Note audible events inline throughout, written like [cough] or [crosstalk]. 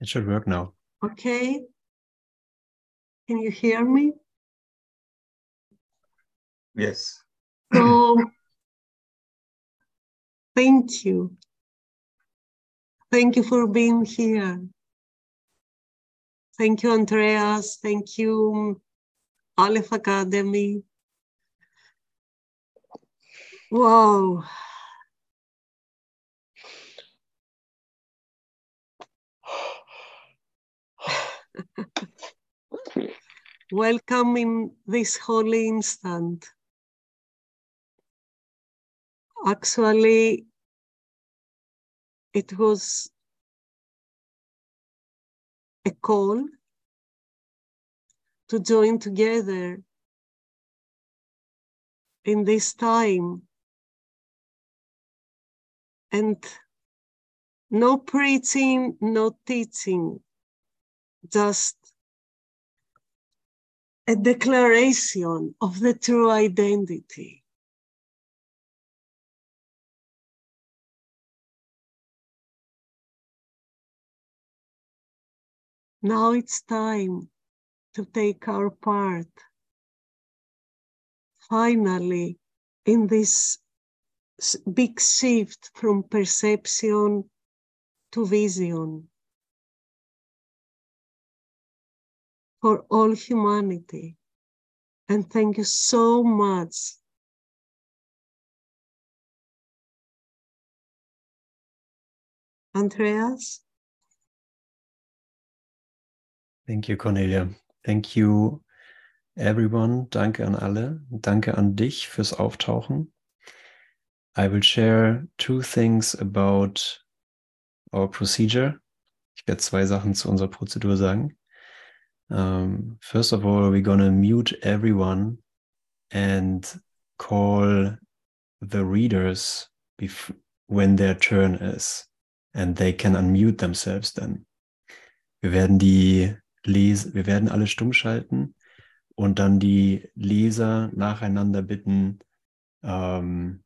It should work now. Okay. Can you hear me? Yes. So, thank you. Thank you for being here. Thank you, Andreas. Thank you, Aleph Academy. Wow. [laughs] Welcome in this holy instant. Actually, it was a call to join together in this time and no preaching, no teaching, just a declaration of the true identity. Now it's time to take our part finally in this big shift from perception to vision for all humanity. And thank you so much. Andreas? Thank you, Cornelia. Thank you, everyone. Danke an alle. Danke an dich fürs Auftauchen. I will share two things about our procedure. Ich werde zwei Sachen zu unserer Prozedur sagen. Um, first of all, we're going to mute everyone and call the readers when their turn is. And they can unmute themselves then. Wir werden die Les wir werden alle stumm schalten und dann die Leser nacheinander bitten, ähm,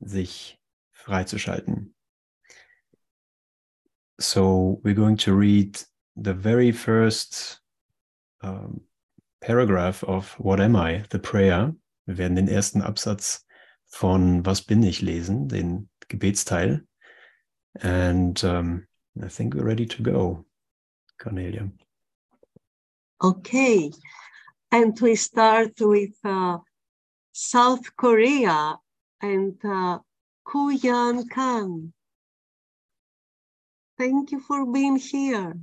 sich freizuschalten. So we're going to read the very first um, paragraph of What Am I, the prayer. Wir werden den ersten Absatz von Was bin ich lesen, den Gebetsteil. And um, I think we're ready to go, Kornilia. Okay, and we start with uh, South Korea and uh, Kuyan Kang. Thank you for being here.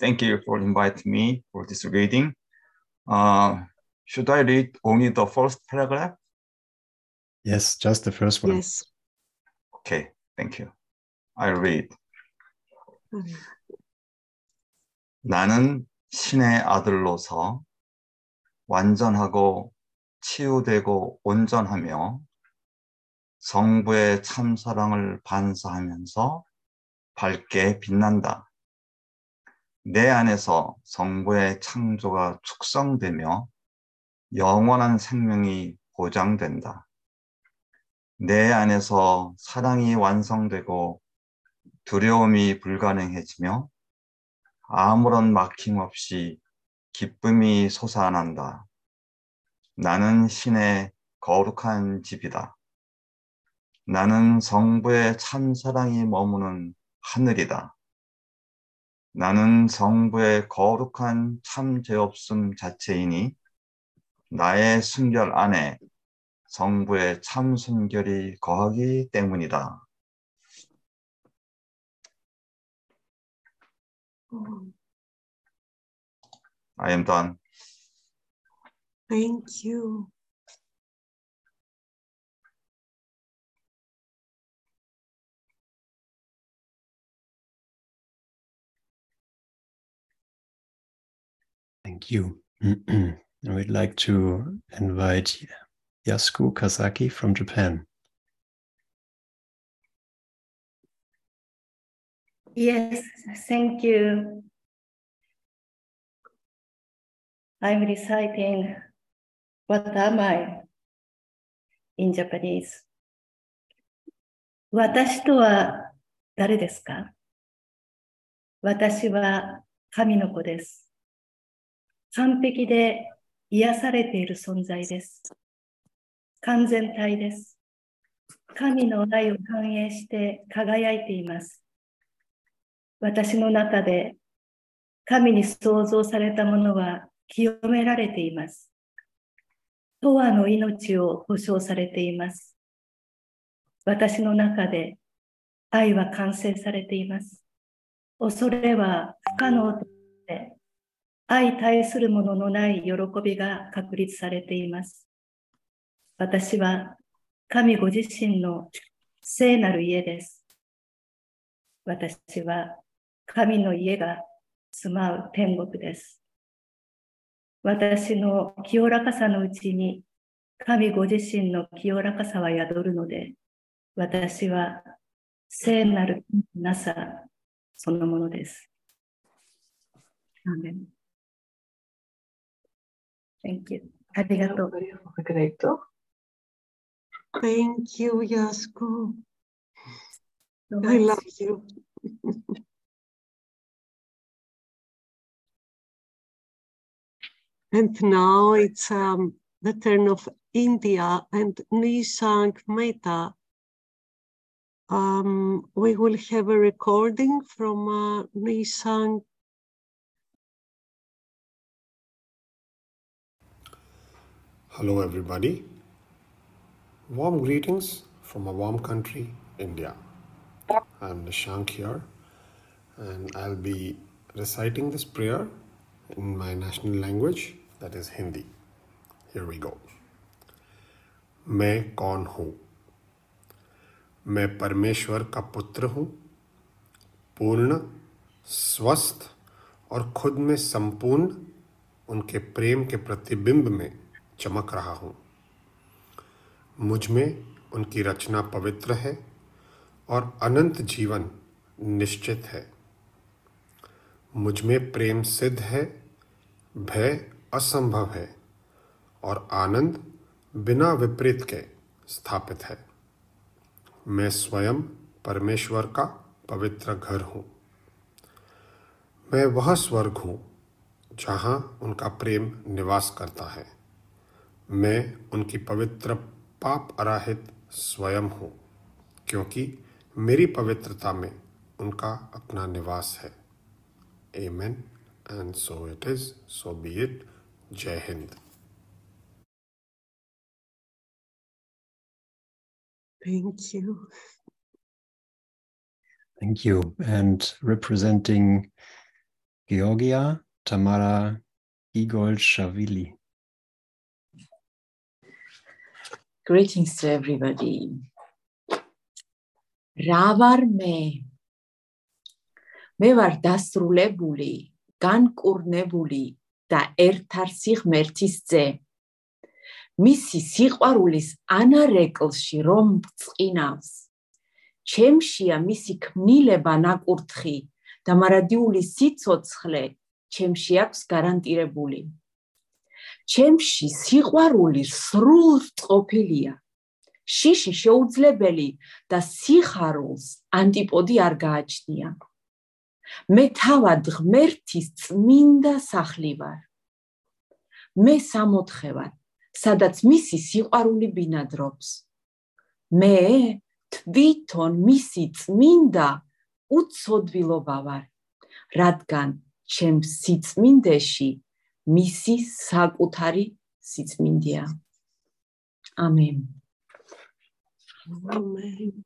Thank you for inviting me for this reading. Uh, should I read only the first paragraph? Yes, just the first one. Yes. Okay, thank you. I read. 나는 신의 아들로서 완전하고 치유되고 온전하며 성부의 참 사랑을 반사하면서 밝게 빛난다. 내 안에서 성부의 창조가 축성되며 영원한 생명이 보장된다. 내 안에서 사랑이 완성되고 두려움이 불가능해지며 아무런 막힘 없이 기쁨이 솟아난다. 나는 신의 거룩한 집이다. 나는 성부의 참 사랑이 머무는 하늘이다. 나는 성부의 거룩한 참 죄 없음 자체이니 나의 순결 안에 성부의 참 순결이 거하기 때문이다. I am done. Thank you. Thank you. We'd like to invite Yasuko Kazaki from Japan. Yes, thank you. I'm reciting What am I in Japanese? 私とは誰ですか私は神の子です。完璧で癒されている存在です。完全体です。神の愛を反映して輝いています。私の中で神に創造されたものは清められています。永遠の命を保証されています。私の中で愛は完成されています。恐れは不可能として、愛対するもののない喜びが確立されています。私は神ご自身の聖なる家です。私は神の家が住まう天国です。私の清らかさのうちに神ご自身の清らかさは宿るので、私は聖なるなさそのものです。ア Thank you. Arigato. Thank you, Yasko. So I love you. [laughs] and now it's um, the turn of India and Nisang Mehta. Um, we will have a recording from uh, Nisang Hello, everybody. Warm greetings from a warm country, India. I'm Nishank here, and I'll be reciting this prayer in my national language, that is Hindi. Here we go. मैं कौन हूँ मैं परमेश्वर का पुत्र हूँ पूर्ण स्वस्थ और खुद में संपूर्ण उनके प्रेम के प्रतिबिंब में चमक रहा हूँ। मुझमें उनकी रचना पवित्र है और अनंत जीवन निश्चित है। मुझमें प्रेम सिद्ध है, भय असंभव है और आनंद बिना विपरीत के स्थापित है। मैं स्वयं परमेश्वर का पवित्र घर हूँ। मैं वह स्वर्ग हूँ जहाँ उनका प्रेम निवास करता है। मैं उनकी पवित्र पाप अराहित स्वयं हूँ क्योंकि मेरी पवित्रता में उनका अपना निवास है a man and so it is so be it Jai Hind Thank you. Thank you. And representing Georgia, Tamara Igol Shavili. Greetings to everybody. რა ვარ მე? მე ვარ დასრულებული, განკურნებული და ერთარსი ღმერთის ძე. მისი სიყვარულის ანარეკლში რომ წინავს. ჩემშია მისი ქმნილება ნაკურთხი და მარადიული სიцоცხლე ჩემში აქვს გარანტირებული. ჩემში სიყვარული სრულ წყופილია. შიში შეუძლებელი და სიხარულს ანტიპოდი არ გააჩნია. მე თავად ღმერთის წმინდა სახლი ვარ. მე სამოთხე ვარ, სადაც მისი სიყვარული ბინადრობს. მე თვითონ მისი წმინდა უცოდვილობა ვარ, რადგან ჩემს სიწმინდეში მისი საკუთარი სიწმინდეა. ამენ. Amen.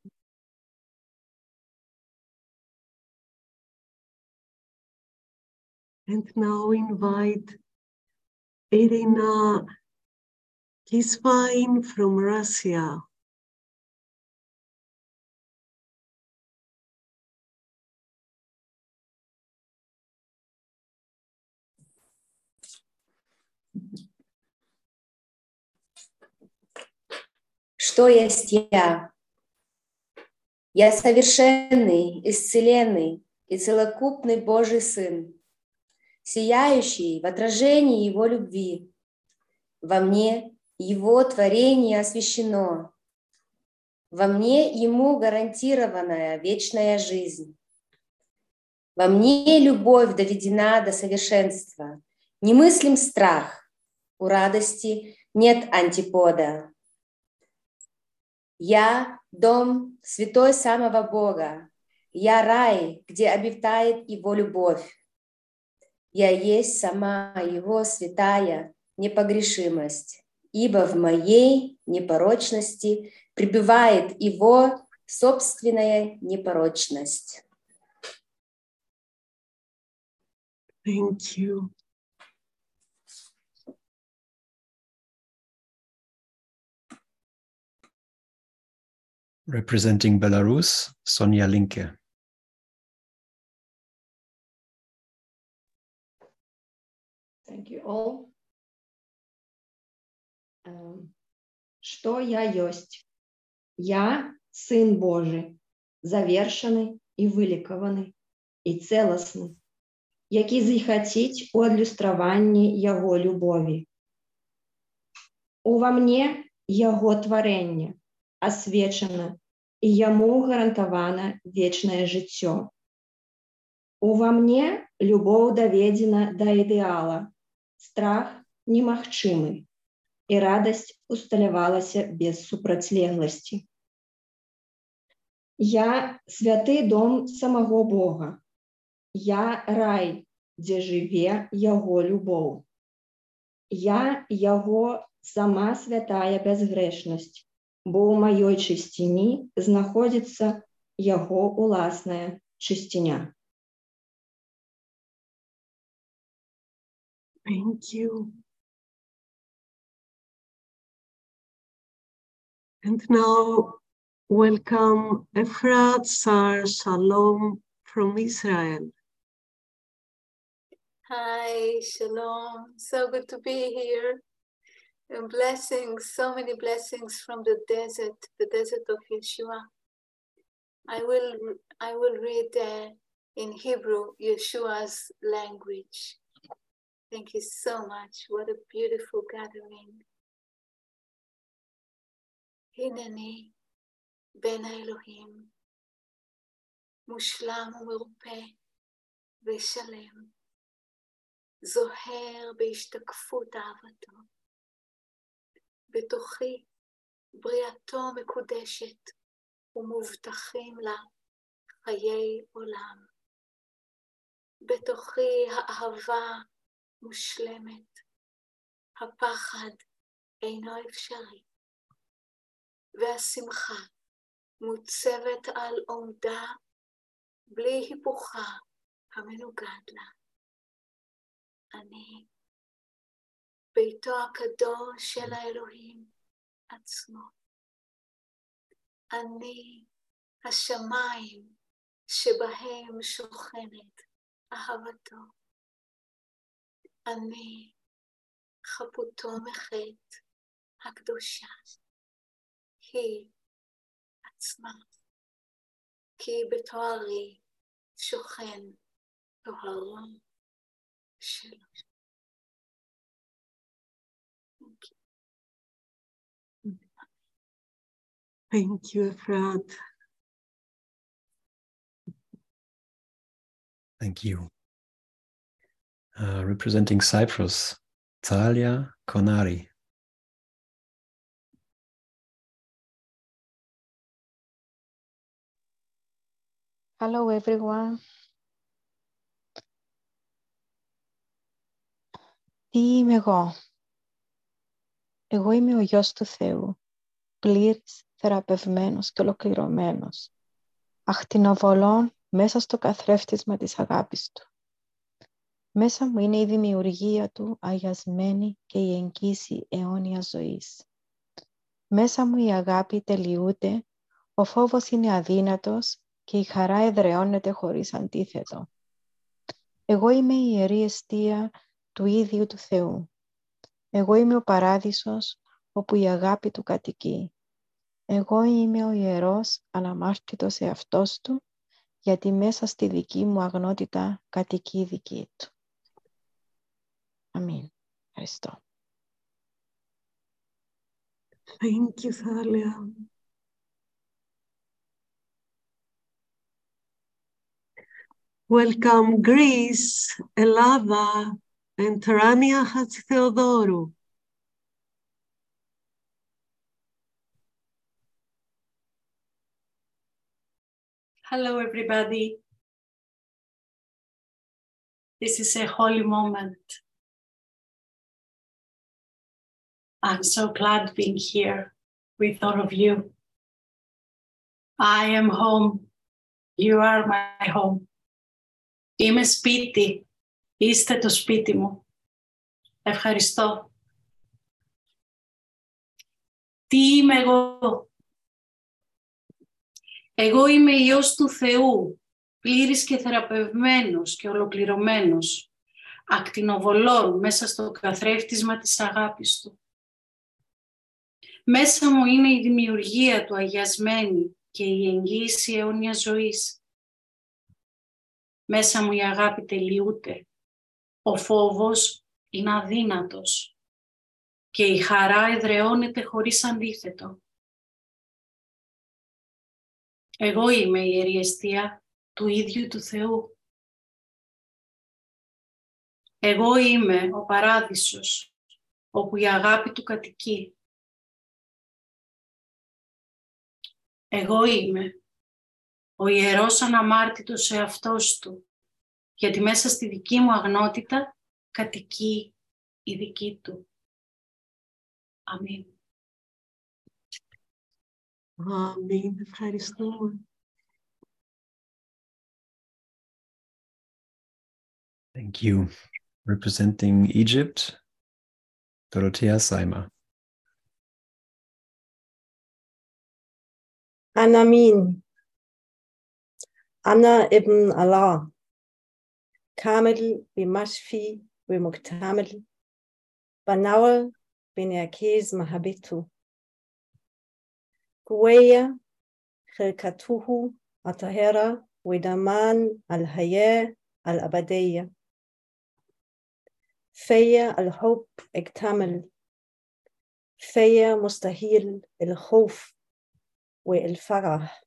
And now invite Irina Kisvain from Russia. Что есть я? Я совершенный, исцеленный и целокупный Божий Сын, сияющий в отражении Его любви. Во мне Его творение освящено. Во мне ему гарантированная вечная жизнь. Во мне любовь доведена до совершенства. Не мыслим страх. У радости нет антипода. Я – дом святой самого Бога. Я рай, где обитает Его любовь. Я есть сама Его святая непогрешимость, ибо в моей непорочности пребывает Его собственная непорочность. Thank you. Representing Belarus, Sonja Linke. Thank you all. Эм, Что я есть? Я Сын Божий, завершений і вилікований, і целісний, який захотіть у адлюструванні Його любові. Ува мне Його творення освячено, і Йому гарантовано вечное життя. Ува мне любов доведена до ідэала, страх немагчымы, і радасць усталявалася без супрацьлегласці. Я святы дом самого Бога. Я рай, дзе жыве Яго любоў. Я Яго сама святая бязгрэшнасць, бо ў маёй чысціні знаходзіцца Яго уласная чысціня. Thank you. And now, welcome Efrat Sar Shalom from Israel. Hi, shalom. So good to be here. And blessings, so many blessings from the desert, the desert of Yeshua. I will, I will read uh, in Hebrew Yeshua's language. Thank you so much. What a beautiful gathering. הנני בין האלוהים, מושלם ומרפא ושלם, זוהר בהשתקפות אהבתו. בתוכי בריאתו מקודשת ומובטחים לה חיי עולם. בתוכי האהבה מושלמת, הפחד אינו אפשרי, והשמחה מוצבת על עומדה בלי היפוכה המנוגד לה. אני ביתו הקדוש של האלוהים עצמו. אני השמיים שבהם שוכנת אהבתו. אני חפותו מחטא הקדושה. היא עצמה. כי בתוארי שוכן טוהרו שלו. Thank you, Efrat. Thank you. Uh, representing Cyprus, Talia Konari. Hello, everyone. Τι είμαι εγώ. Εγώ είμαι ο γιος του Θεού, πλήρης, θεραπευμένος και ολοκληρωμένος, αχτινοβολών μέσα στο καθρέφτισμα της αγάπης του. Μέσα μου είναι η δημιουργία του αγιασμένη και η εγγύηση αιώνια ζωής. Μέσα μου η αγάπη τελειούται, ο φόβος είναι αδύνατος και η χαρά εδραιώνεται χωρίς αντίθετο. Εγώ είμαι η ιερή αιστεία του ίδιου του Θεού. Εγώ είμαι ο παράδεισος όπου η αγάπη του κατοικεί. Εγώ είμαι ο ιερός αναμάρτητος εαυτός του, γιατί μέσα στη δική μου αγνότητα κατοικεί δική του. Αμήν. Ευχαριστώ. Thank you, Thalia. Welcome Greece, Ελλάδα, and Terania Hello, everybody. This is a holy moment. I'm so glad being here with all of you. I am home. You are my home. Είμαι σπίτι. Είστε το σπίτι μου. Ευχαριστώ. Τι είμαι εγώ. Εγώ είμαι Υιός του Θεού, πλήρης και θεραπευμένος και ολοκληρωμένος, ακτινοβολών μέσα στο καθρέφτισμα της αγάπης Του. Μέσα μου είναι η δημιουργία του αγιασμένη και η εγγύηση αιώνια ζωής. Μέσα μου η αγάπη τελειούται. Ο φόβος είναι αδύνατος και η χαρά εδραιώνεται χωρίς αντίθετο. Εγώ είμαι η Ιερή του ίδιου του Θεού. Εγώ είμαι ο παράδεισος, όπου η αγάπη του κατοικεί. Εγώ είμαι ο ιερός αναμάρτητος εαυτός του, γιατί μέσα στη δική μου αγνότητα κατοικεί η δική του. Αμήν. Αμήν. Ευχαριστούμε. Thank you. Representing Egypt, Dorothea Seimer. Anamin. Anna ibn Allah. Kamil bimashfi bimuktamil. Banawal bin Yakiz Mahabitu. قوية خلقته الطاهرة ودمان الحياة الأبدية فيا الحب اكتمل فيا مستحيل الخوف والفرح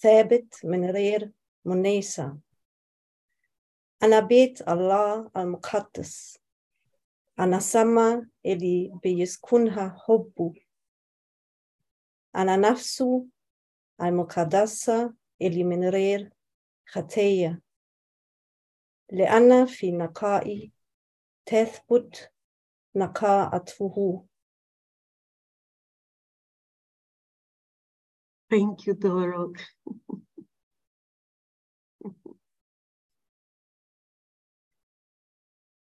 ثابت من غير منيسة أنا بيت الله المقدس أنا سما اللي بيسكنها حبه أنا نفسه المقدسة اللي من غير خطية لأن في نقائي تثبت نقاءته Thank you, Doro. [laughs]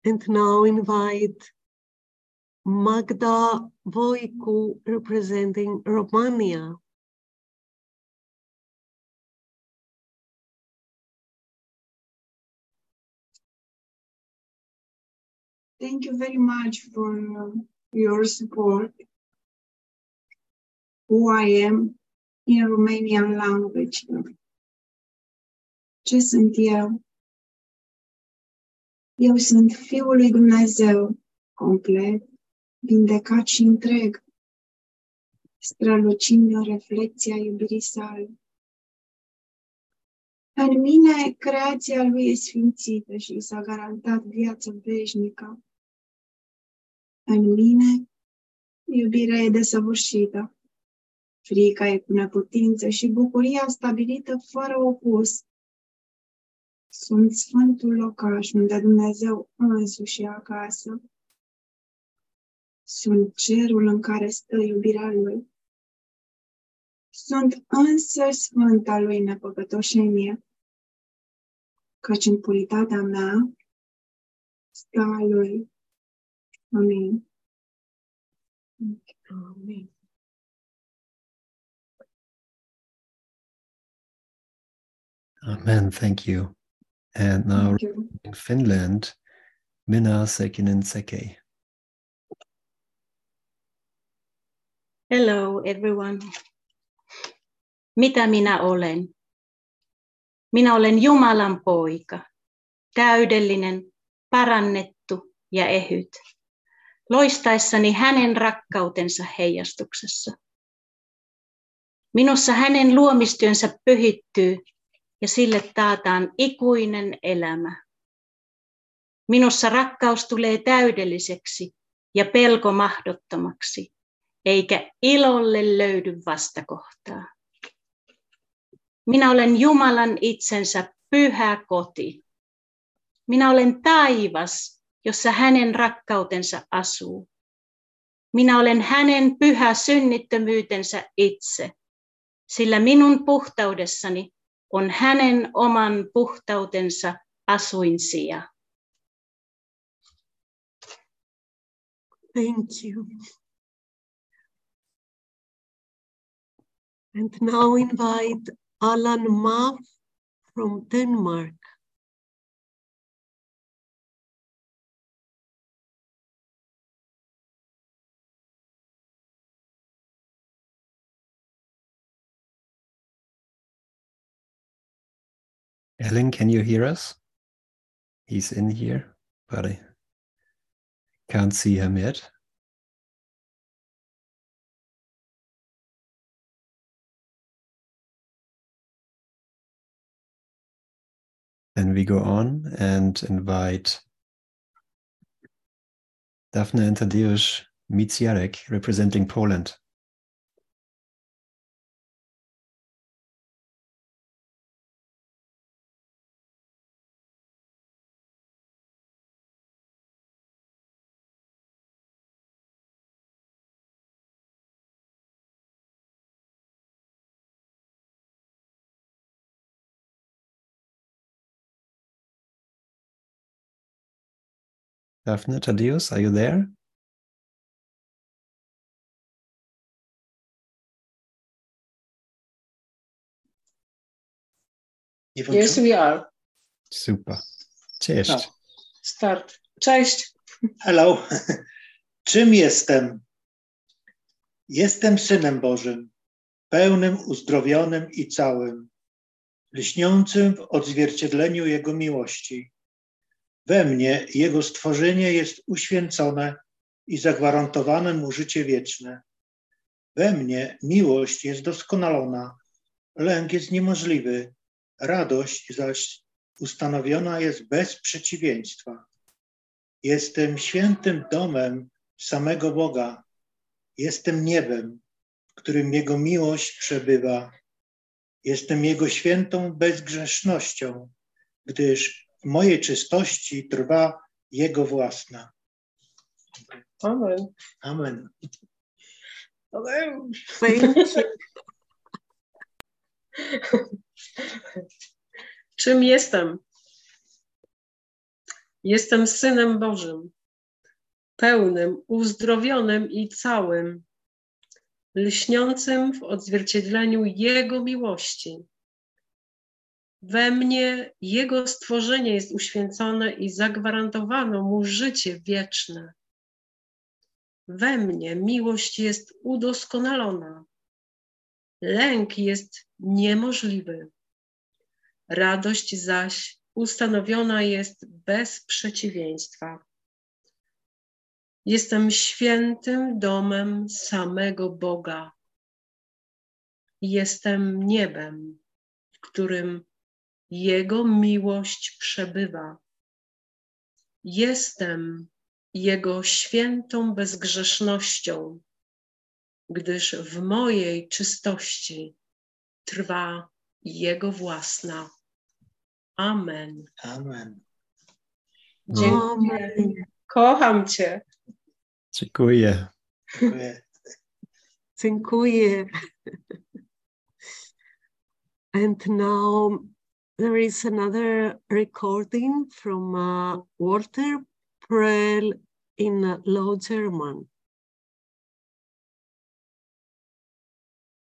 and now invite Magda Voicu representing Romania. Thank you very much for uh, your support. Who I am in Romanian language. Ce sunt eu? Eu sunt Fiul lui Dumnezeu, complet, vindecat și întreg, strălucind în reflecția iubirii sale. În mine, creația lui e sfințită și s-a garantat viața veșnică. În mine, iubirea e desăvârșită, frica e cu neputință și bucuria stabilită fără opus. Sunt sfântul locaș unde Dumnezeu însuși e acasă. Sunt cerul în care stă iubirea Lui. Sunt însă Sfânta Lui nepăcătoșenie, căci în puritatea mea stă a Lui. Amin. Amen. Amen. Thank you. And now Thank you. in Finland, Minna Sekinen Seke. Hello everyone. Mitä minä olen? Minä olen Jumalan poika, täydellinen, parannettu ja ehyt, loistaessani hänen rakkautensa heijastuksessa. Minussa hänen luomistyönsä pyhittyy ja sille taataan ikuinen elämä. Minussa rakkaus tulee täydelliseksi ja pelko mahdottomaksi, eikä ilolle löydy vastakohtaa. Minä olen Jumalan itsensä pyhä koti. Minä olen taivas, jossa hänen rakkautensa asuu. Minä olen hänen pyhä synnittömyytensä itse, sillä minun puhtaudessani on hänen oman puhtautensa asuinsija. Thank you. And now invite Alan Maff from Denmark. Ellen, can you hear us? He's in here, but I can't see him yet. Then we go on and invite Daphne and Tadeusz Micjarek representing Poland. Daphne, Tadeusz, are you there? Yes, we are. Super. Cześć. No. Start. Cześć. Hello. [laughs] Czym jestem? Jestem Synem Bożym, pełnym, uzdrowionym i całym, lśniącym w odzwierciedleniu Jego miłości. We mnie Jego stworzenie jest uświęcone i zagwarantowane Mu życie wieczne. We mnie miłość jest doskonalona, lęk jest niemożliwy, radość zaś ustanowiona jest bez przeciwieństwa. Jestem świętym domem samego Boga. Jestem niebem, w którym Jego miłość przebywa. Jestem Jego świętą bezgrzesznością, gdyż mojej czystości trwa Jego własna. Amen. Amen. Amen. [laughs] Czym jestem? Jestem Synem Bożym, pełnym, uzdrowionym i całym, lśniącym w odzwierciedleniu Jego miłości. We mnie Jego stworzenie jest uświęcone i zagwarantowano Mu życie wieczne. We mnie miłość jest udoskonalona. Lęk jest niemożliwy. Radość zaś ustanowiona jest bez przeciwieństwa. Jestem świętym domem samego Boga. Jestem niebem, w którym Jego miłość przebywa. Jestem Jego świętą bezgrzesznością, gdyż w mojej czystości trwa Jego własna. Amen. Amen. Dziękuję. Kocham Cię. Dziękuję. Dziękuję. Dziękuję. And now there is another recording from uh, Walter Prell in uh, Low German.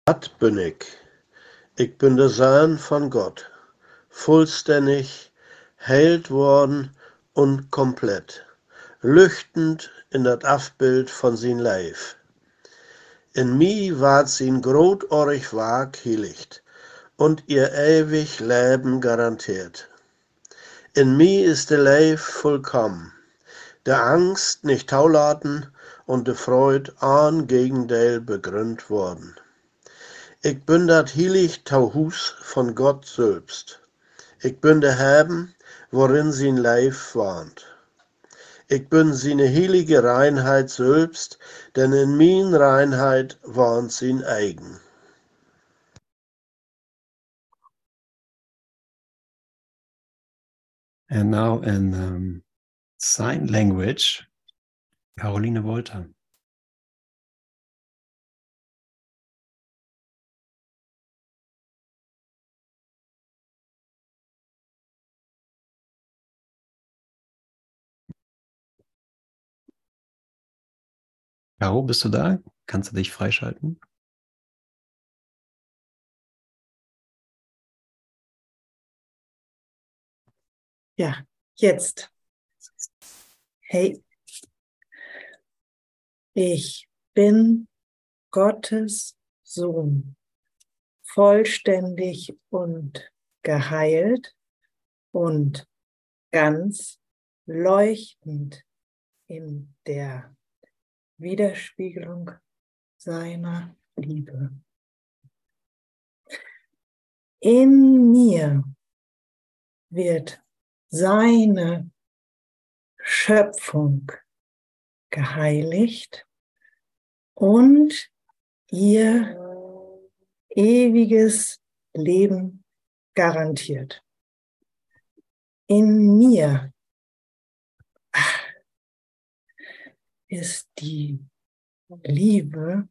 Dat bin ik. Ik bin de Zoon van God, vollständig, heilt worden und komplett, lüchtend in dat afbeeld van zijn lijf. In mij ward zijn grootorig Werk heiligt und ihr ewig Leben garantiert. In mir ist der Leib vollkommen, der Angst nicht taulaten und der Freude an Gegenteil begründet worden. Ich bin dat heilig Tauhus von Gott selbst, Ik ben de hebben waarin zijn lijf woont. Ik ben zijn heilige Reinheit selbst, denn in mijn Reinheit woont zijn eigen. And now in um, sign language, Caroline Wolter. Caro, bist du da? Kannst du dich freischalten? Ja, jetzt. Hey, ich bin Gottes Sohn, vollständig und geheilt und ganz leuchtend in der Widerspiegelung seiner Liebe. In mir wird seine Schöpfung geheiligt und ihr ewiges Leben garantiert. In mir ist die Liebe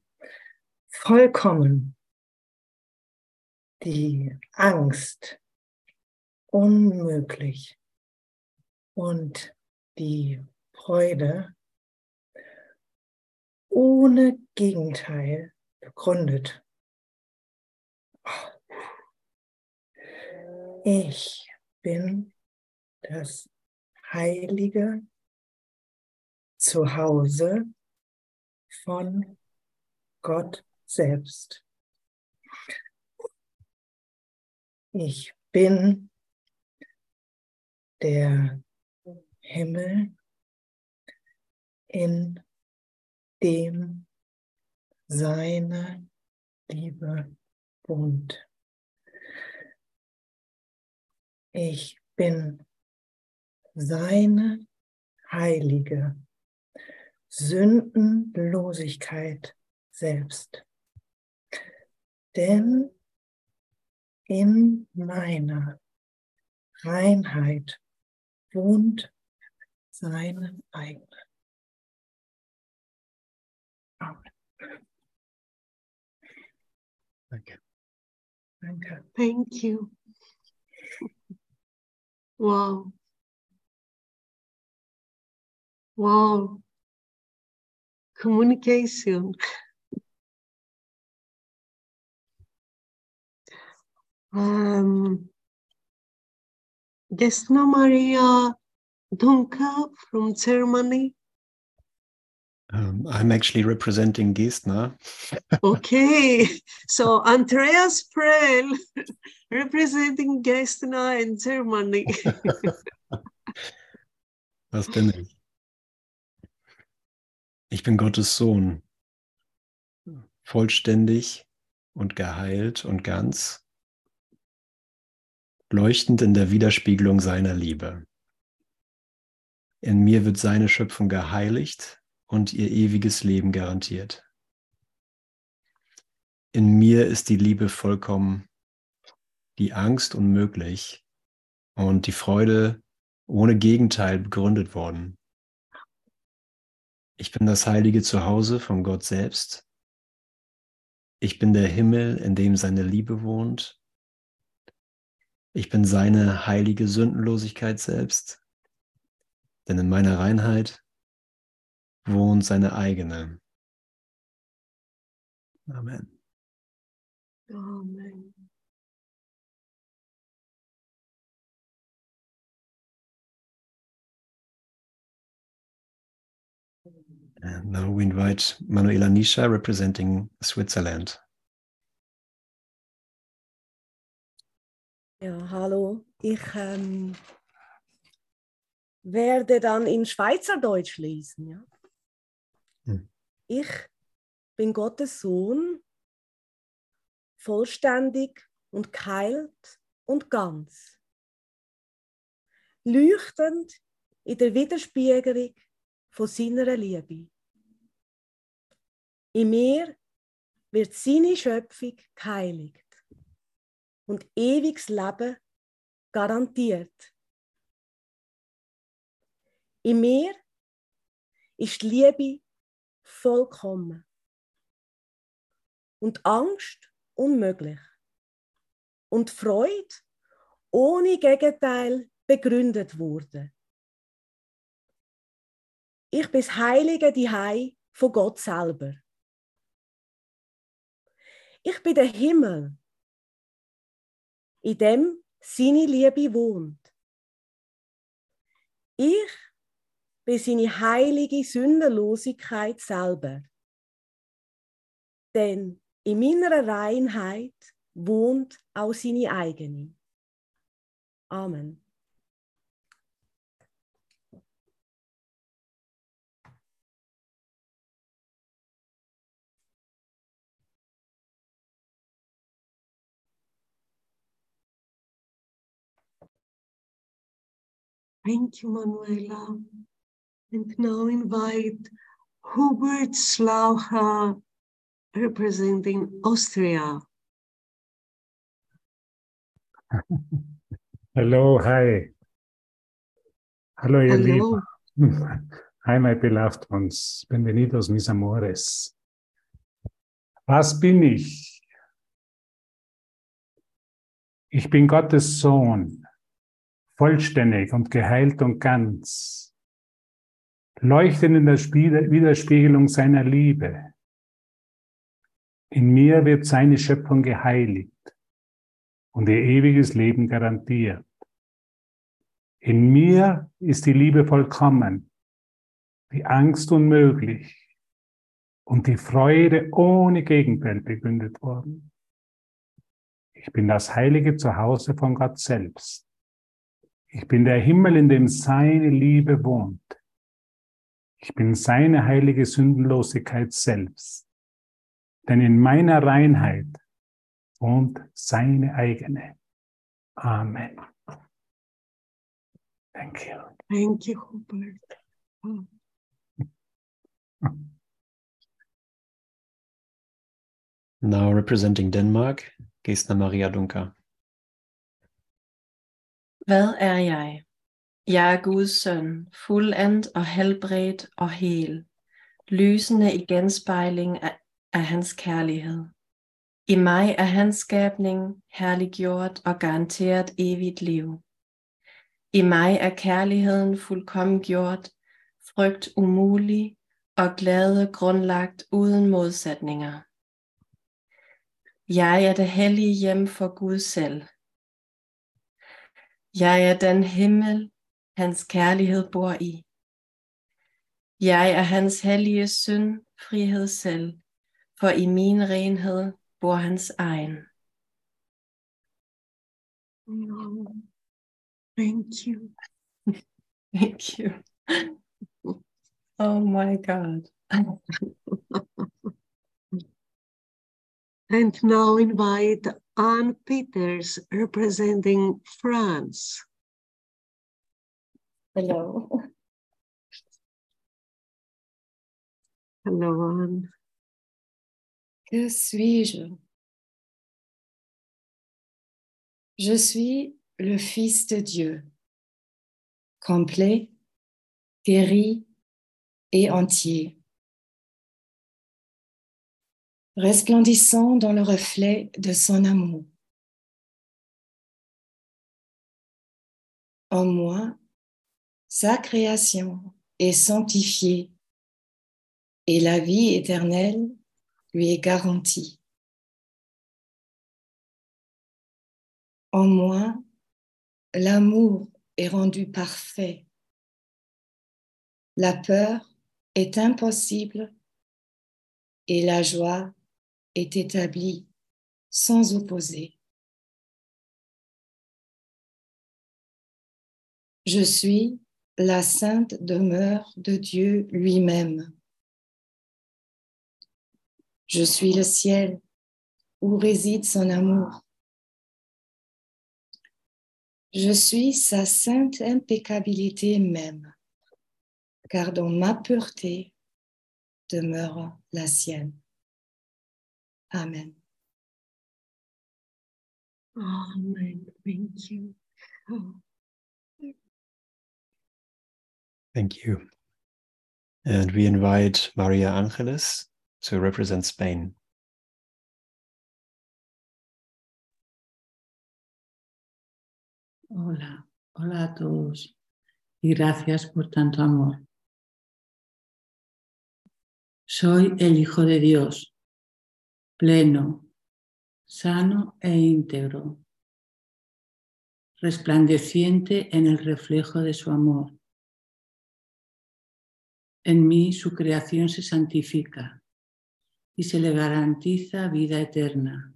vollkommen, die Angst unmöglich und die Freude ohne Gegenteil begründet. Ich bin das heilige Zuhause von Gott selbst. Ich bin der Himmel, in dem seine Liebe wohnt. Ich bin seine heilige Sündenlosigkeit selbst. Denn in meiner Reinheit wohnt seine eigene. Amen. Danke. Danke. Thank you. [laughs] Wow. Wow. Communication. [laughs] Um, Gesna Maria Dunka from Germany. Um, I'm actually representing Gestner. [laughs] Okay, so Andreas Prell [laughs] representing Gestna in Germany. [laughs] Was bin ich? Ich bin Gottes Sohn, vollständig und geheilt und ganz, leuchtend in der Widerspiegelung seiner Liebe. In mir wird seine Schöpfung geheiligt und ihr ewiges Leben garantiert. In mir ist die Liebe vollkommen, die Angst unmöglich und die Freude ohne Gegenteil begründet worden. Ich bin das heilige Zuhause von Gott selbst. Ich bin der Himmel, in dem seine Liebe wohnt. Ich bin seine heilige Sündenlosigkeit selbst. Denn in meiner Reinheit wohnt seine eigene. Amen. Amen. And now we invite Manuela Nisha representing Switzerland. Ja, hallo. Ich ähm, werde dann in Schweizerdeutsch lesen. Ja? Hm. Ich bin Gottes Sohn, vollständig und geheilt und ganz, leuchtend in der Widerspiegelung von seiner Liebe. In mir wird seine Schöpfung geheiligt und ewiges Leben garantiert. In mir ist die Liebe vollkommen und Angst unmöglich und Freude ohne Gegenteil begründet wurde. Ich bin das heilige Dihei von Gott selber. Ich bin der Himmel, in dem seine Liebe wohnt. Ich bin seine heilige Sündenlosigkeit selber. Denn in meiner Reinheit wohnt auch seine eigene. Amen. Thank you, Manuela. And now invite Hubert Slaucha, representing Austria. [laughs] Hello, hi. Hallo, ihr Hello. Lieben. [laughs] Hi, my beloved ones. Bienvenidos, mis amores. Was bin ich? Ich bin Gottes Sohn, vollständig und geheilt und ganz, leuchtend in der Spiegel- Widerspiegelung seiner Liebe. In mir wird seine Schöpfung geheiligt und ihr ewiges Leben garantiert. In mir ist die Liebe vollkommen, die Angst unmöglich und die Freude ohne Gegenteil begründet worden. Ich bin das heilige Zuhause von Gott selbst. Ich bin der Himmel, in dem seine Liebe wohnt. Ich bin seine heilige Sündenlosigkeit selbst. Denn in meiner Reinheit wohnt seine eigene. Amen. Thank you. Thank you, Hubert. Oh. [laughs] Now representing Denmark, Gesna Maria Dunker. Hvad er jeg? Jeg er Guds søn, fuldendt og helbredt og hel, lysende i genspejling af, af hans kærlighed. I mig er hans skabning herliggjort og garanteret evigt liv. I mig er kærligheden fuldkommen gjort, frygt umulig og glæde grundlagt uden modsætninger. Jeg er det hellige hjem for Gud selv. Jeg er den himmel, hans kærlighed bor i. Jeg er hans hellige synd, frihed selv, for i min renhed bor hans egen. No. Thank you. [laughs] Thank you. Oh my God. And now invite Anne Peters, representing France. Hello. Hello, Anne. Que suis-je? Je suis le Fils de Dieu, complet, guéri et entier, resplendissant dans le reflet de son amour. En moi, sa création est sanctifiée et la vie éternelle lui est garantie. En moi, l'amour est rendu parfait. La peur est impossible et la joie est établie sans opposer. Je suis la sainte demeure de Dieu lui-même. Je suis le ciel où réside son amour. Je suis sa sainte impeccabilité même, car dans ma pureté demeure la sienne. Amen. Amen. Thank you. Oh. Thank you. And we invite Maria Angeles to represent Spain. Hola, hola a todos y gracias por tanto amor. Soy el Hijo de Dios, pleno, sano e íntegro, resplandeciente en el reflejo de su amor. En mí su creación se santifica y se le garantiza vida eterna.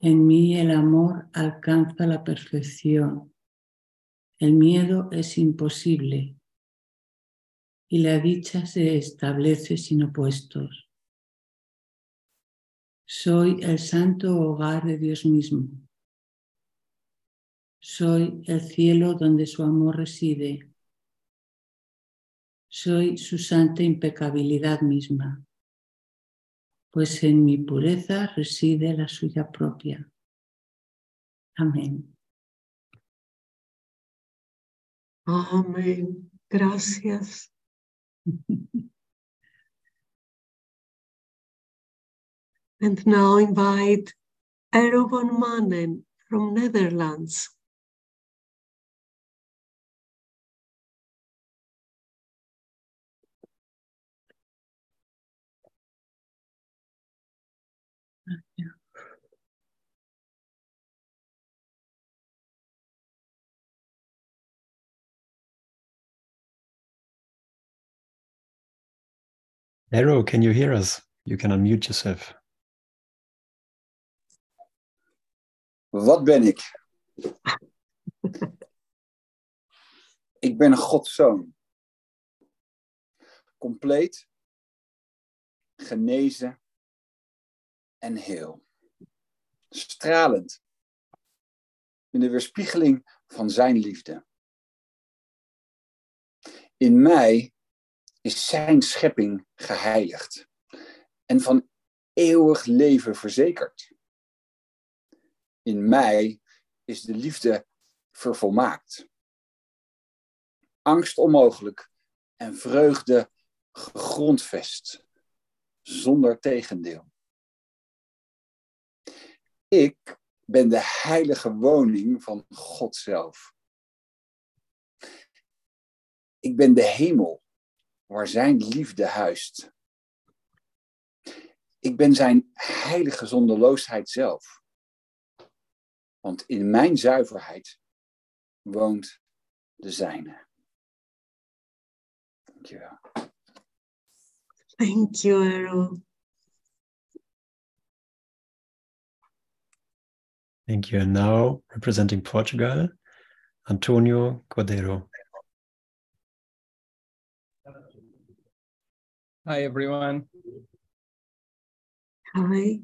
En mí el amor alcanza la perfección. El miedo es imposible y la dicha se establece sin opuestos. Soy el santo hogar de Dios mismo. Soy el cielo donde su amor reside. Soy su santa impecabilidad misma pues en mi pureza reside la suya propia. Amén. Amén. Gracias. [laughs] and now invite Ero van Manen from Netherlands. Arrow, can you hear us? You can unmute yourself. Wat ben ik? ik ben Gods zoon. Compleet, genezen en heel. Stralend. In de weerspiegeling van zijn liefde. In mij is zijn schepping geheiligd en van eeuwig leven verzekerd. In mij is de liefde vervolmaakt. Angst onmogelijk en vreugde gegrondvest, zonder tegendeel. Ik ben de heilige woning van God zelf. Ik ben de hemel waar zijn liefde huist. Ik ben zijn heilige zonderloosheid zelf. Want in mijn zuiverheid woont de zijne. Dankjewel. Thank you, Aaron. Thank you. And now, representing Portugal, Antonio Cordeiro. Hi, everyone. Hi.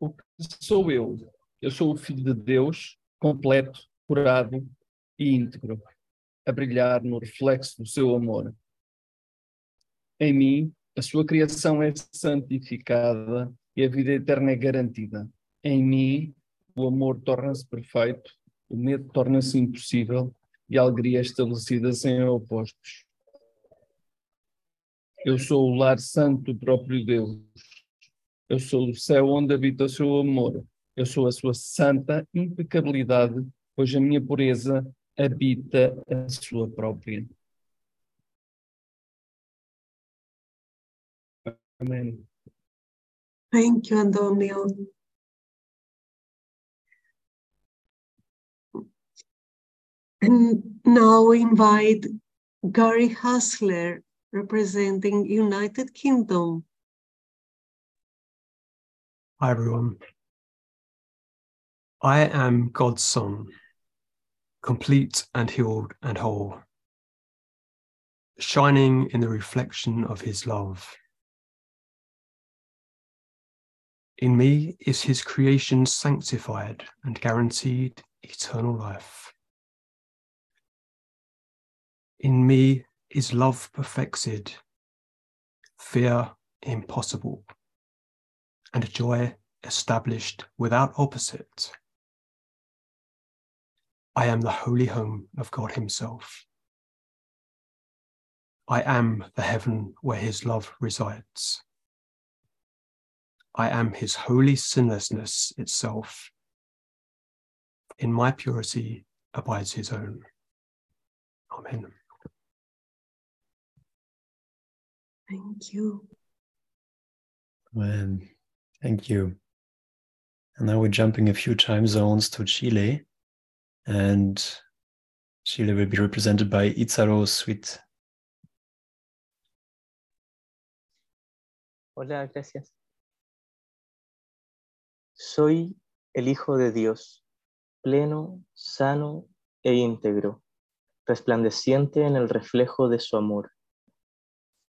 O que sou eu? Eu sou o Filho de Deus, completo, curado e íntegro, a brilhar no reflexo do seu amor. Em mim, a sua criação é santificada e a vida eterna é garantida. Em mim, o amor torna-se perfeito, o medo torna-se impossível e a alegria é estabelecida sem opostos. Eu sou o lar santo próprio Deus. Eu sou o céu onde habita o seu amor. Eu sou a sua santa impecabilidade, pois a minha pureza habita a sua própria. Amém. Thank you, Antonio. And now invite Gary Hassler representing United Kingdom. Hi, everyone. I am God's son, complete and healed and whole, shining in the reflection of his love. In me is his creation sanctified and guaranteed eternal life. In me is love perfected, fear impossible, and joy established without opposite. I am the holy home of God Himself. I am the heaven where His love resides. I am His holy sinlessness itself. In my purity abides His own. Amen. Thank you. Amen. Thank you. And now we're jumping a few time zones to Chile. And Chile will be represented by Itzaro Sweet. Hola, gracias. Soy el Hijo de Dios, pleno, sano e íntegro, resplandeciente en el reflejo de su amor.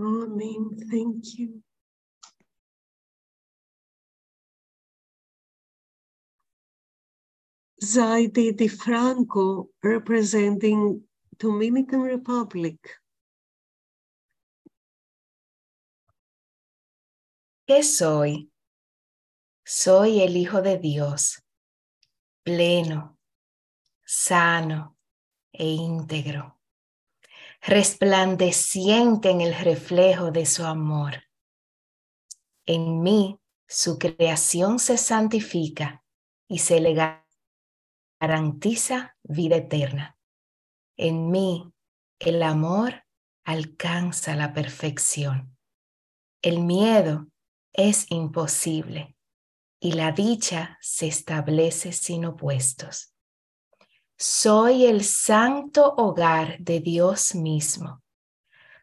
Amen. Thank you. Zaidi Di Franco representing Dominican Republic. ¿Qué soy? Soy el Hijo de Dios, pleno, sano e íntegro, resplandeciente en el reflejo de su amor. En mí su creación se santifica y se le garantiza vida eterna. En mí el amor alcanza la perfección. El miedo es imposible y la dicha se establece sin opuestos. Soy el santo hogar de Dios mismo.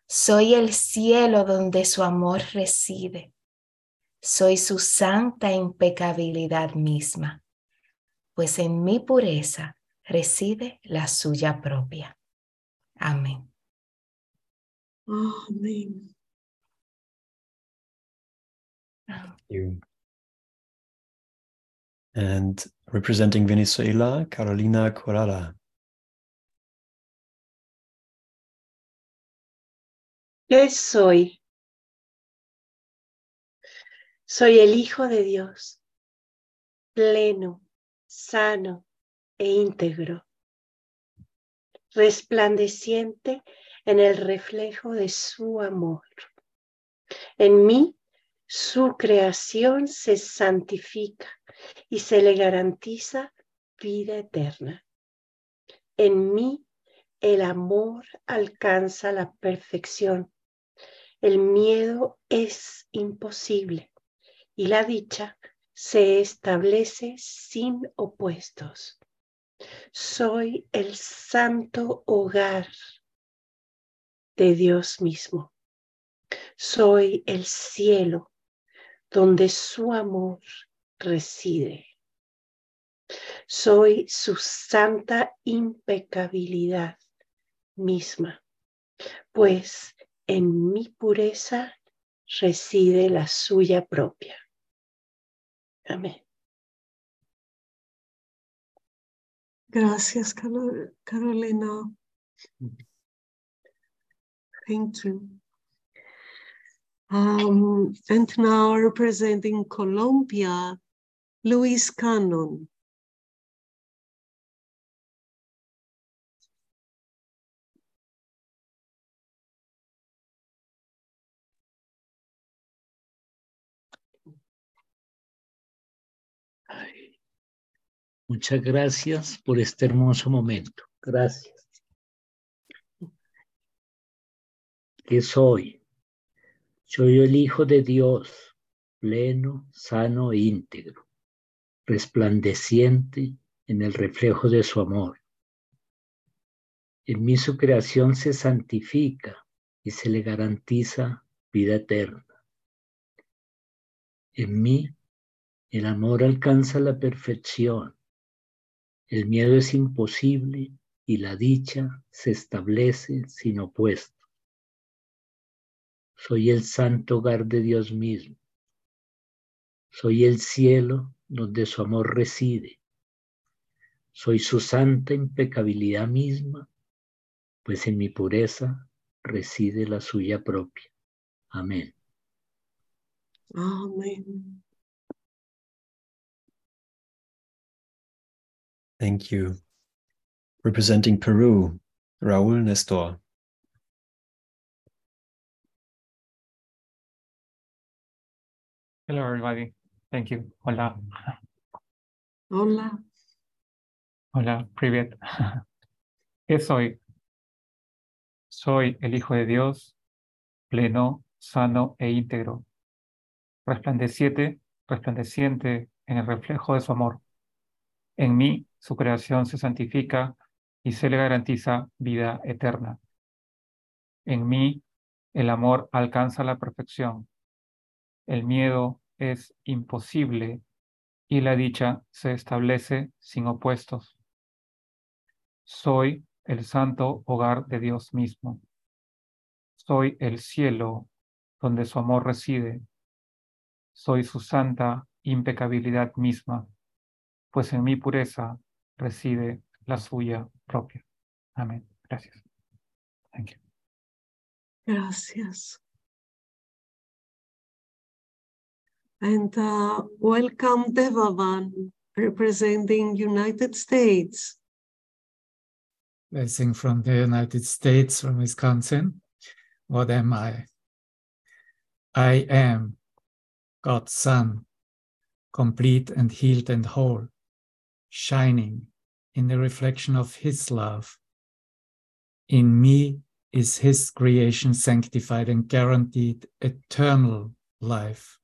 Soy el cielo donde su amor reside. Soy su santa impecabilidad misma, pues en mi pureza reside la suya propia. Amén. Amén. you. And representing Venezuela, Carolina Corrada. ¿Qué soy? Soy el Hijo de Dios, pleno, sano e íntegro, resplandeciente en el reflejo de su amor. En mí su creación se santifica y se le garantiza vida eterna. En mí el amor alcanza la perfección. El miedo es imposible y la dicha se establece sin opuestos. Soy el santo hogar de Dios mismo. Soy el cielo donde su amor reside. Soy su santa impecabilidad misma, pues en mi pureza reside la suya propia. Amén. Gracias, Carolina. Thank you. Um, and now representing Colombia, Luis Cannon. Muchas gracias por este hermoso momento. Gracias. ¿Qué soy? Soy el Hijo de Dios, pleno, sano e íntegro, resplandeciente en el reflejo de su amor. En mí su creación se santifica y se le garantiza vida eterna. En mí el amor alcanza la perfección, el miedo es imposible y la dicha se establece sin opuesto. Soy el santo hogar de Dios mismo. Soy el cielo donde su amor reside. Soy su santa impecabilidad misma, pues en mi pureza reside la suya propia. Amén. Amen. Thank you. Representing Peru, Raul Nestor. Hello, everybody. Thank you. Hola. Hola. Hola, Privet. ¿Qué soy? Soy el Hijo de Dios, pleno, sano e íntegro, resplandeciente, resplandeciente en el reflejo de su amor. En mí, su creación se santifica y se le garantiza vida eterna. En mí, el amor alcanza la perfección. El miedo es imposible y la dicha se establece sin opuestos. Soy el santo hogar de Dios mismo. Soy el cielo donde su amor reside. Soy su santa impecabilidad misma, pues en mi pureza reside la suya propia. Amén. Gracias. Gracias. And uh, welcome Devavan, representing United States. Blessing from the United States, from Wisconsin. What am I? I am God's Son, complete and healed and whole, shining in the reflection of His love. In me is His creation sanctified and guaranteed eternal life.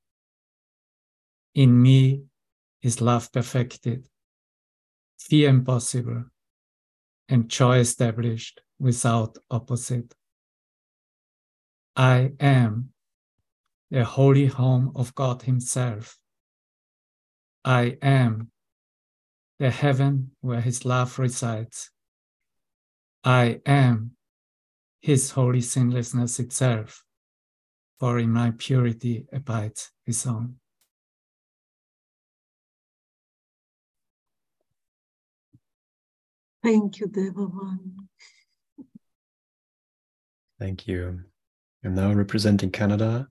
In me is love perfected, fear impossible, and joy established without opposite. I am the holy home of God Himself. I am the heaven where His love resides. I am His holy sinlessness itself, for in my purity abides His own. Thank you, Devavan. Thank you. I'm now representing Canada,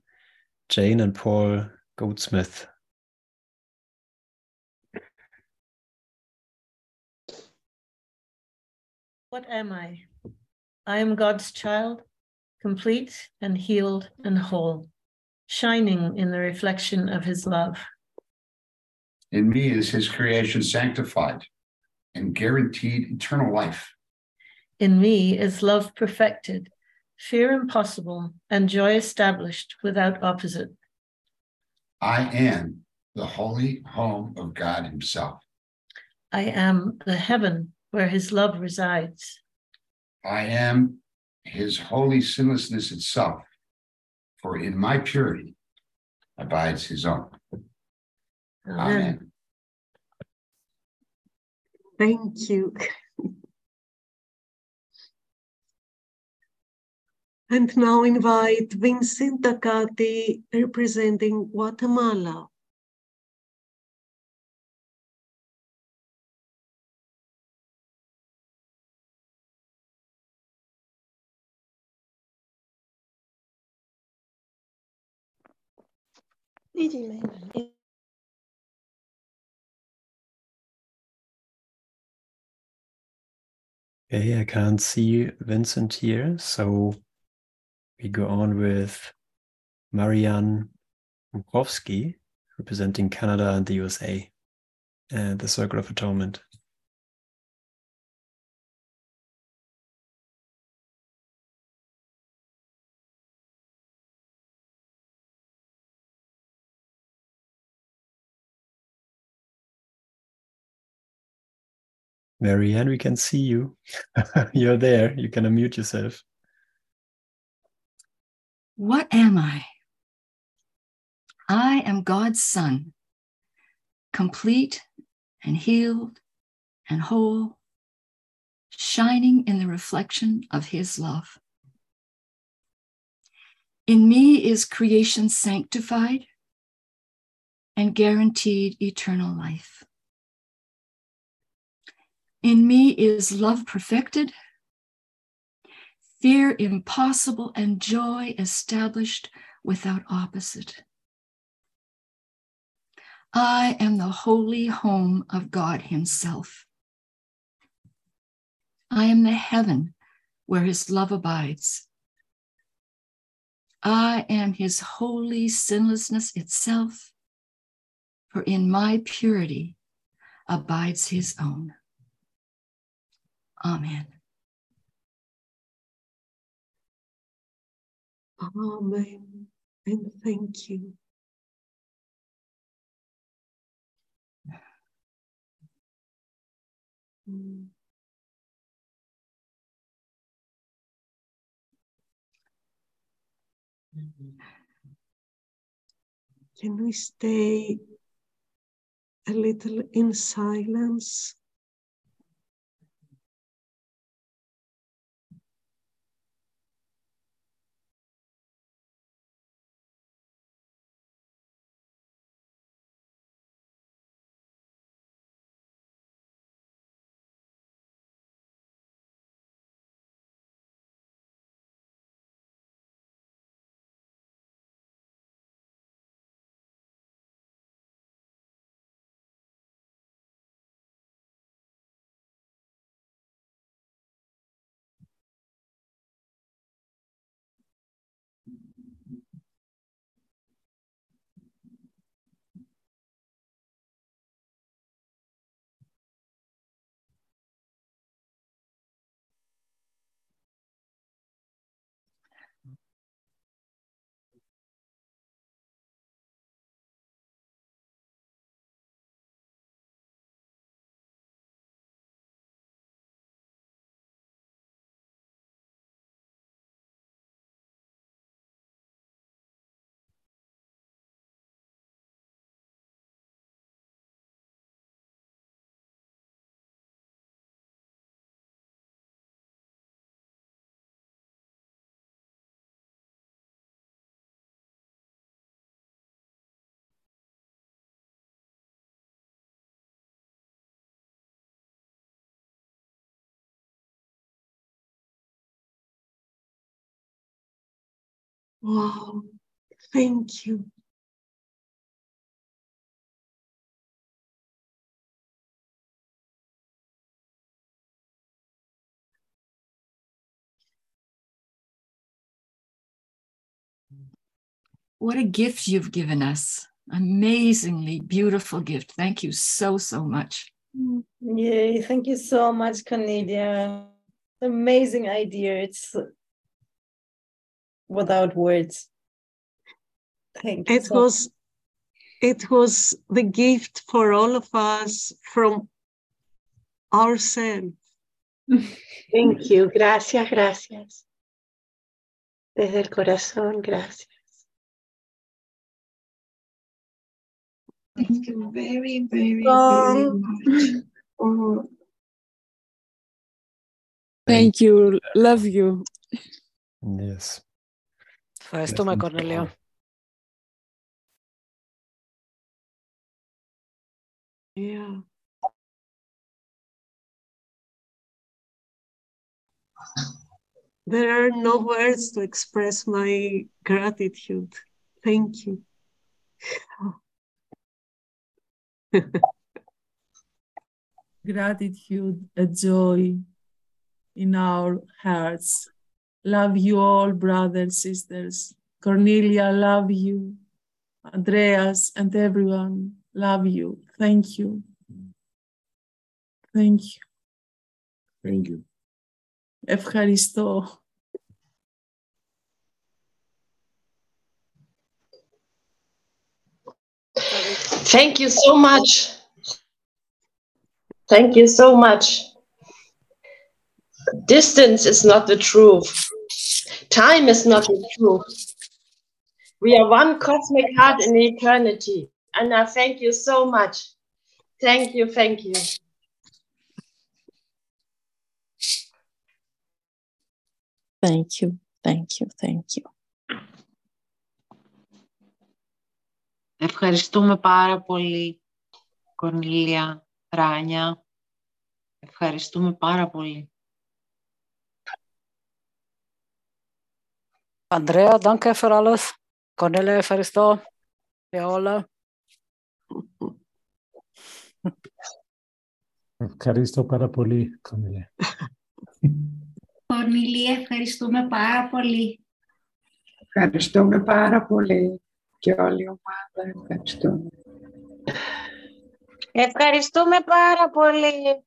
Jane and Paul Goldsmith. What am I? I am God's child, complete and healed and whole, shining in the reflection of his love. In me is his creation sanctified and guaranteed eternal life. In me is love perfected, fear impossible, and joy established without opposite. I am the holy home of God Himself. I am the heaven where his love resides. I am His holy sinlessness itself, for in my purity abides His own. Amen. Thank you. and now invite Vincent Takati representing Guatemala. Okay, I can't see Vincent here, so we go on with Marianne Mukowski, representing Canada and the USA, and uh, the Circle of Atonement. Marianne, we can see you. [laughs] You're there. You can unmute yourself. What am I? I am God's son, complete and healed and whole, shining in the reflection of his love. In me is creation sanctified and guaranteed eternal life. In me is love perfected, fear impossible, and joy established without opposite. I am the holy home of God Himself. I am the heaven where His love abides. I am His holy sinlessness itself, for in my purity abides His own. Amen. Amen. And thank you. Can we stay a little in silence? Wow, thank you. What a gift you've given us. Amazingly beautiful gift. Thank you so, so much. Yay, thank you so much, Kornilia. Amazing idea. It's without words. Thank you. It so was it was the gift for all of us from ourselves. Thank you. Gracias, gracias. Desde el corazón, gracias. Thank you very, very, very much. Oh, Thank you. Love you. Yes. Ευχαριστούμε, Blessings to Κορνελίο. all. Yeah. There are no words to express my gratitude. Thank you. gratitude, a joy in our hearts. Love you all, brothers, sisters. Kornilia, love you. Andreas and everyone, love you. Thank you. Thank you. Thank you. Ευχαριστώ. Thank you so much. Thank you so much. Distance is not the truth. Time is not the truth. We are one cosmic heart in eternity. And I thank you so much. Thank you, thank you. Thank you, thank you, thank you. Ευχαριστούμε πάρα πολύ, Κορνιλία Ράνια. Ευχαριστούμε πάρα πολύ. Andrea, danke für alles. Cornelia, ευχαριστώ για όλα. Ευχαριστώ πάρα πολύ, Κορνιλία. Κορνιλία, ευχαριστούμε πάρα πολύ. Ευχαριστούμε πάρα πολύ και όλη η ομάδα. Ευχαριστούμε. Ευχαριστούμε πάρα πολύ.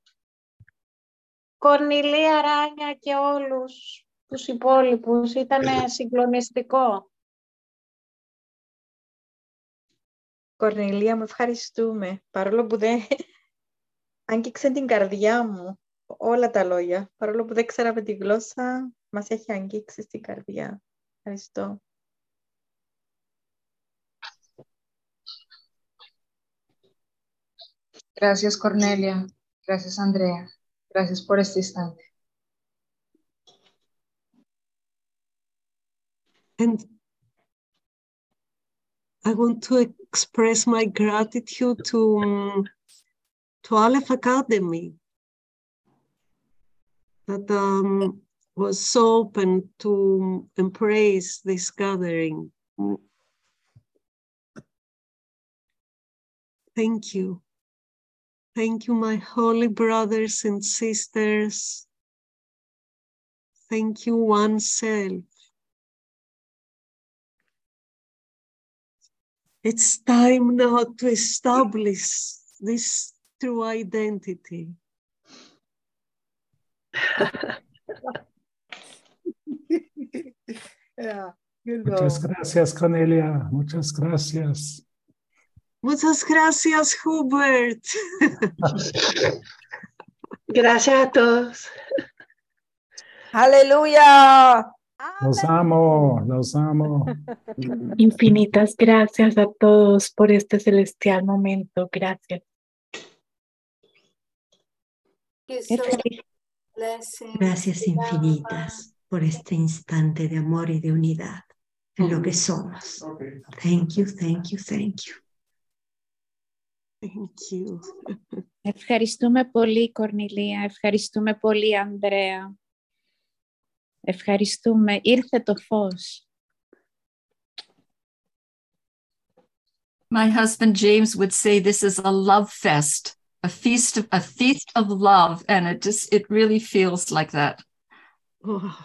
Κορνιλία, Ράνια και όλους τους υπόλοιπους. Ήταν συγκλονιστικό. Κορνιλία, μου ευχαριστούμε. Παρόλο που δεν άγγιξε την καρδιά μου όλα τα λόγια. Παρόλο που δεν ξέραμε τη γλώσσα, μας έχει αγγίξει στην καρδιά. Ευχαριστώ. Gracias, Cornelia. Gracias, Andrea. Gracias por este instante. And I want to express my gratitude to, um, to Aleph Academy that um, was so open to embrace this gathering. Thank you. Thank you, my holy brothers and sisters. Thank you, one It's time now to establish this true identity. [laughs] yeah, Muchas gracias, Kornilia. Muchas gracias. Muchas gracias, Hubert. [laughs] Gracias a todos. Aleluya. Los amo, los amo. [laughs] Infinitas gracias a todos por este celestial momento. Gracias. Gracias infinitas por este instante de amor y de unidad en lo que somos. Thank you, thank you, thank you. Thank you. Ευχαριστούμε πολύ, Κορνιλία. Ευχαριστούμε πολύ, Ανδρέα. Ευχαριστούμε. Ήρθε το φως. My husband James would say this is a love fest, a feast of a feast of love, and it just it really feels like that. Oh. [laughs]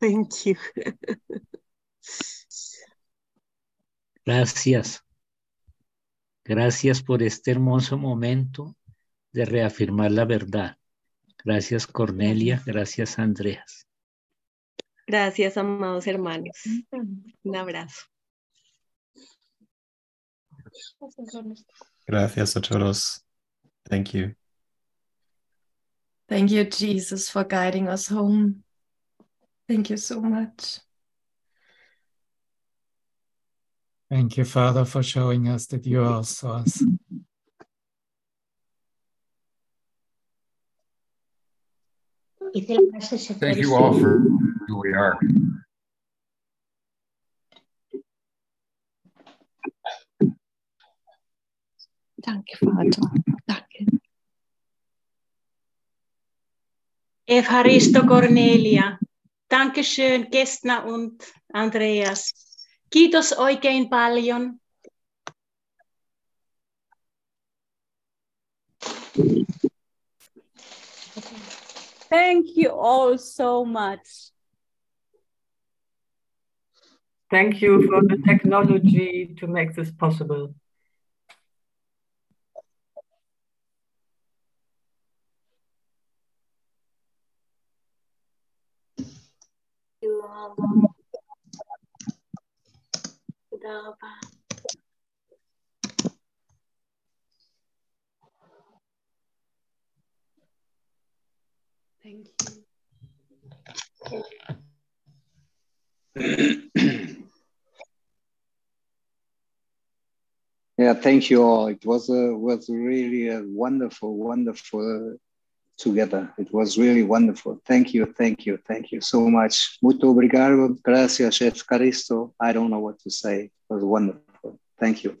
Thank you. Gracias. Gracias por este hermoso momento de reafirmar la verdad. Gracias Cornelia, gracias Andreas. Gracias, amados hermanos. Un abrazo. Gracias a todos. Thank you. Thank you, Jesus, for guiding us home. Thank you so much. Thank you, Father, for showing us that you are source. Thank you all for who we are. Danke, Vater. Danke. Evharisto Cornelia. Dankeschön, Gestner und Andreas. Kiitos oikein paljon. Thank you all so much. Thank you for the technology to make this possible. Thank you. Yeah, thank you all. It was a was really a wonderful, wonderful together. It was really wonderful. Thank you, thank you, thank you so much. Muito obrigado. Gracias, Chef Caristo. I don't know what to say. It was wonderful. Thank you.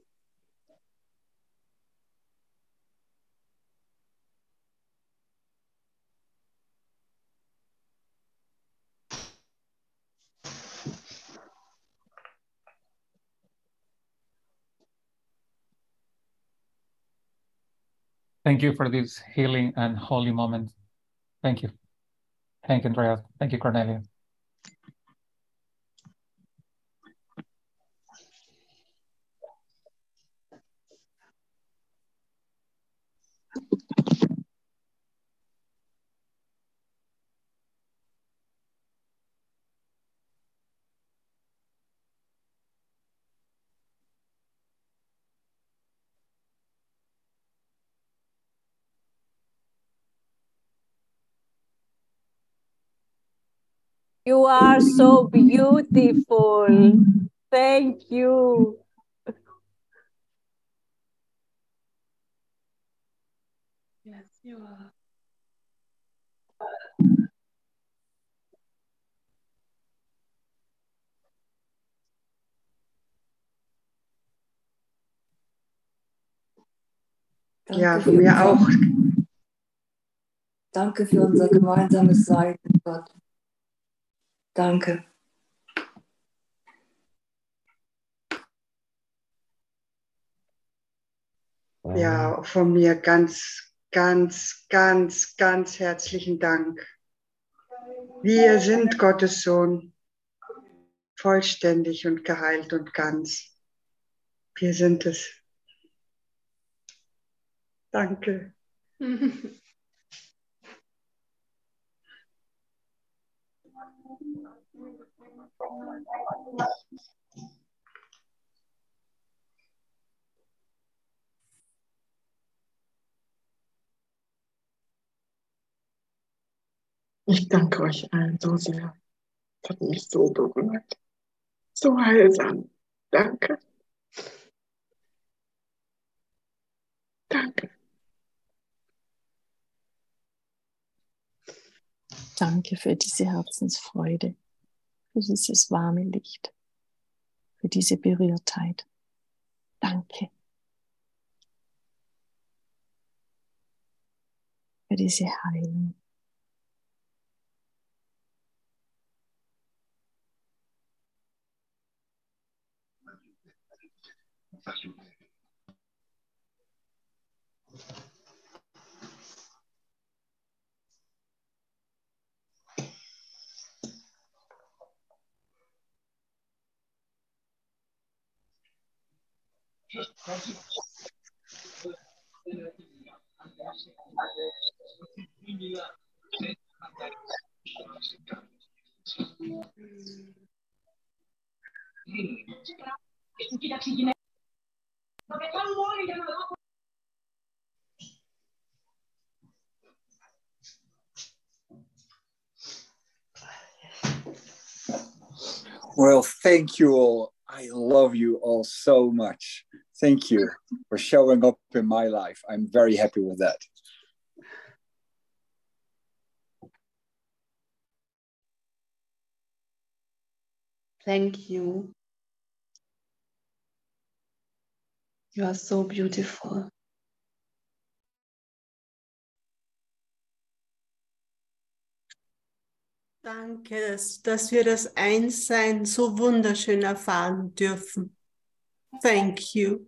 Thank you for this healing and holy moment. Thank you. Thank you, Andrea. Thank you, Kornilia. You are so beautiful. Thank you. Yes, you are. Ja, Danke von für mir unser- auch. Danke für unser gemeinsames Sein, Gott. Danke. Ja, von mir ganz, ganz, ganz, ganz herzlichen Dank. Wir sind Gottes Sohn, vollständig und geheilt und ganz. Wir sind es. Danke. [laughs] Ich danke euch allen so sehr. Es hat mich so berührt. So heilsam. Danke. Danke. Danke für diese Herzensfreude, für dieses warme Licht, für diese Berührtheit. Danke. Für diese Heilung. Well, thank you all. I love you all so much. Thank you for showing up in my life. I'm very happy with that. Thank you. You are so beautiful. Danke, dass, wir das Einssein so wunderschön erfahren dürfen. Thank you.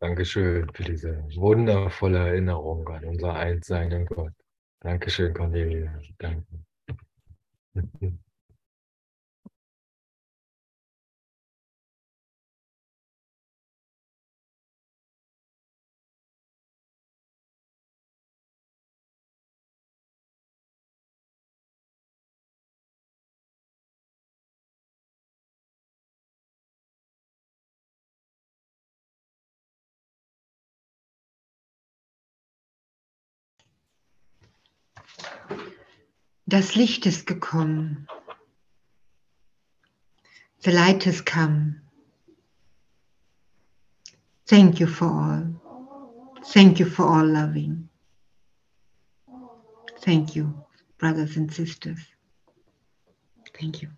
Dankeschön für diese wundervolle Erinnerung an unser Einssein in Gott. Dankeschön, Cornelia. Danke. Das Licht ist gekommen. The light has come. Thank you for all. Thank you for all loving. Thank you, brothers and sisters. Thank you.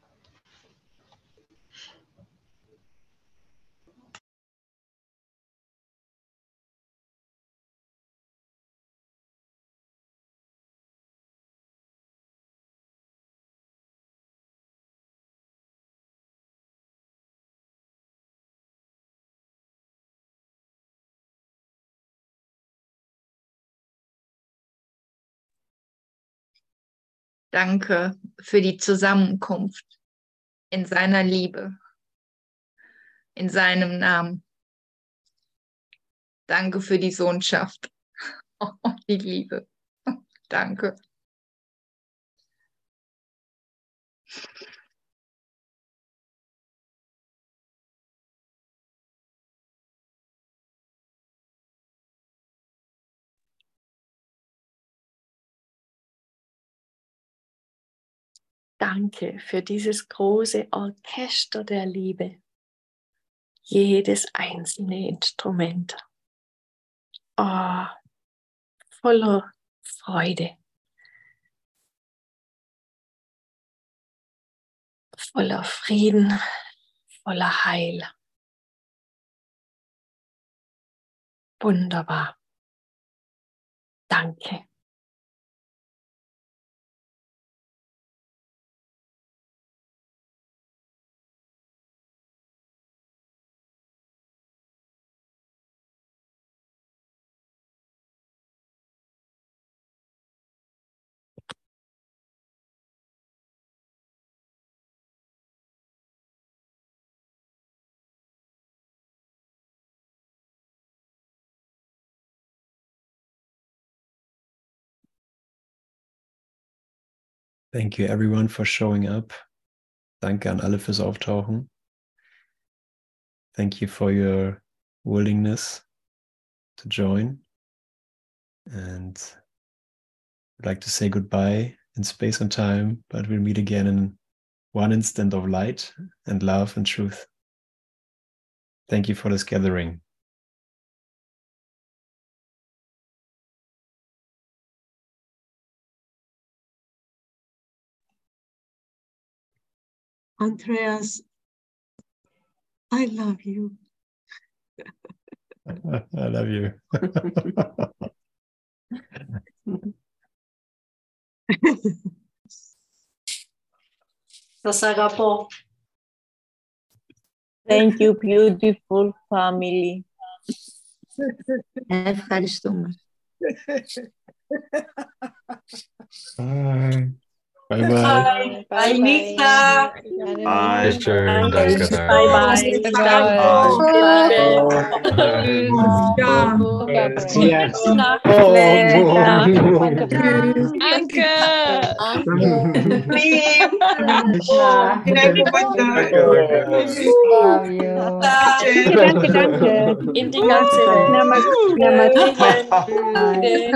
Danke für die Zusammenkunft in seiner Liebe, in seinem Namen. Danke für die Sohnschaft, [laughs] die Liebe. Danke. Danke für dieses große Orchester der Liebe. Jedes einzelne Instrument. Oh, voller Freude. Voller Frieden, voller Heil. Wunderbar. Danke. Thank you everyone for showing up. Danke an alle fürs Auftauchen. Thank you for your willingness to join. And I'd like to say goodbye in space and time, but we'll meet again in one instant of light and love and truth. Thank you for this gathering. Andreas, I love you. I love you. Σας αγαπώ. Thank you, beautiful family. Ευχαριστούμε. Bye. Bye bye. Bye. Bye, Nita. Bye, schön. Danke. Bye bye.